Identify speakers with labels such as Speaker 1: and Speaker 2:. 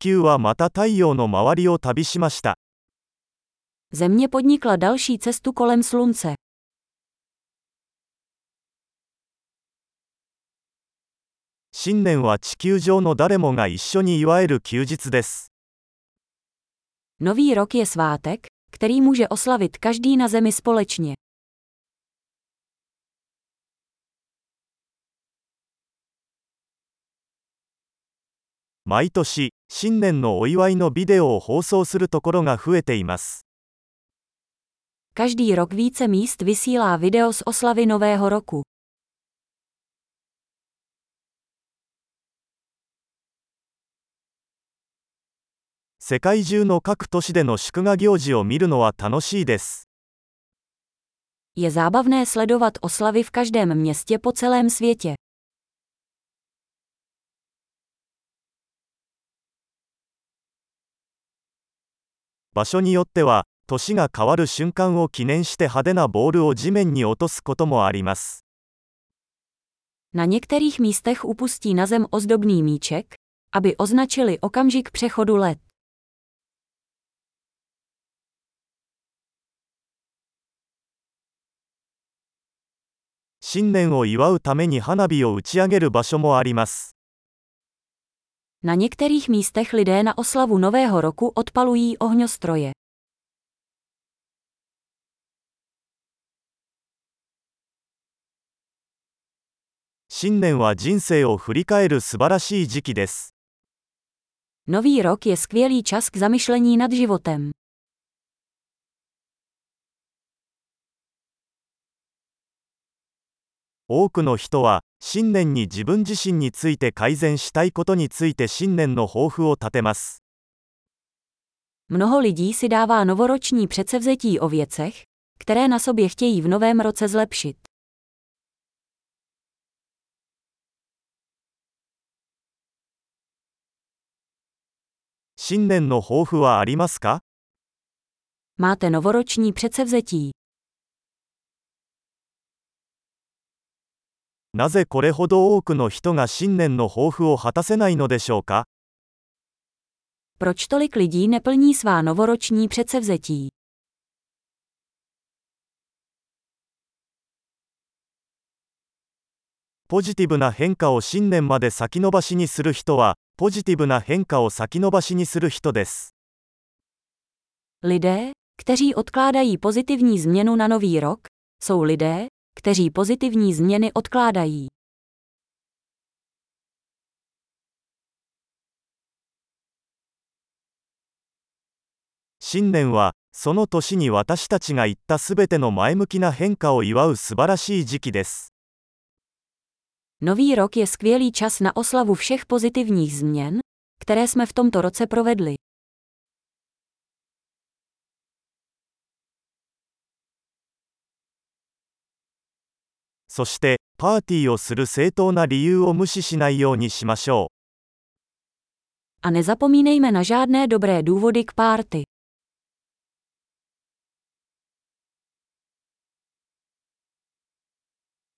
Speaker 1: 球はまた太陽の周りを旅しました。
Speaker 2: Země podnikla další cestu kolem slunce.
Speaker 1: 新年は地球上の誰もが一緒に祝える休日です。
Speaker 2: Nový rok je svátek, který může oslavit každý na zemi společně.
Speaker 1: 毎年、新年のお祝いのビデオを放送するところが増えています。
Speaker 2: Každý rok více míst vysílá video z oslavy Nového roku.
Speaker 1: 世界中の各都市での祝賀行事を見るのは楽しいです。
Speaker 2: Je zábavné sledovat oslavy v každém městě po celém světě.
Speaker 1: 場所によっては、年が変わる瞬間を記念して派手なボールを地面に落とすこともあります。
Speaker 2: Na některých místech upustí na zem ozdobný míček, aby označili okamžik přechodu let.
Speaker 1: 新年を祝うために花火を打ち上げる場所もあります。
Speaker 2: Na některých místech lidé na oslavu Nového roku odpalují ohňostroje.
Speaker 1: 新年は人生を振り返る素晴らしい時期です。
Speaker 2: Nový rok je skvělý čas k zamyšlení nad životem.
Speaker 1: 多くの人は、新年に自分自身について改善したいことについて新年の抱負を立てます。
Speaker 2: Mnoho lidí si dává novoroční předsevzetí o věcech, které na sobě chtějí v novém roce zlepšit.
Speaker 1: 新年の抱負はありますか
Speaker 2: Máte novoroční předsevzetí.
Speaker 1: なぜこれほど多くの人が新年の抱負を果たせないのでしょうか
Speaker 2: Proč tolik lidí neplní svá novoroční předsevzetí?
Speaker 1: ポジティブな変化を新年まで先延ばしにする人は、ポジティブな変化を先延ばしにする人です。
Speaker 2: Lidé, kteří odkládají pozitivní změnu na nový rok, jsou lidé, kteří pozitivní změny odkládají.
Speaker 1: 新年は、その年に私たちが言ったすべての前向きな変化を祝う素晴らしい時期です。
Speaker 2: Nový rok je skvělý čas na oslavu všech pozitivních změn, které jsme v tomto roce provedli.
Speaker 1: そして、パーティーをする正当な理由を無視しないようにしましょう。
Speaker 2: A nezapomínejme na žádné dobré důvody k párty.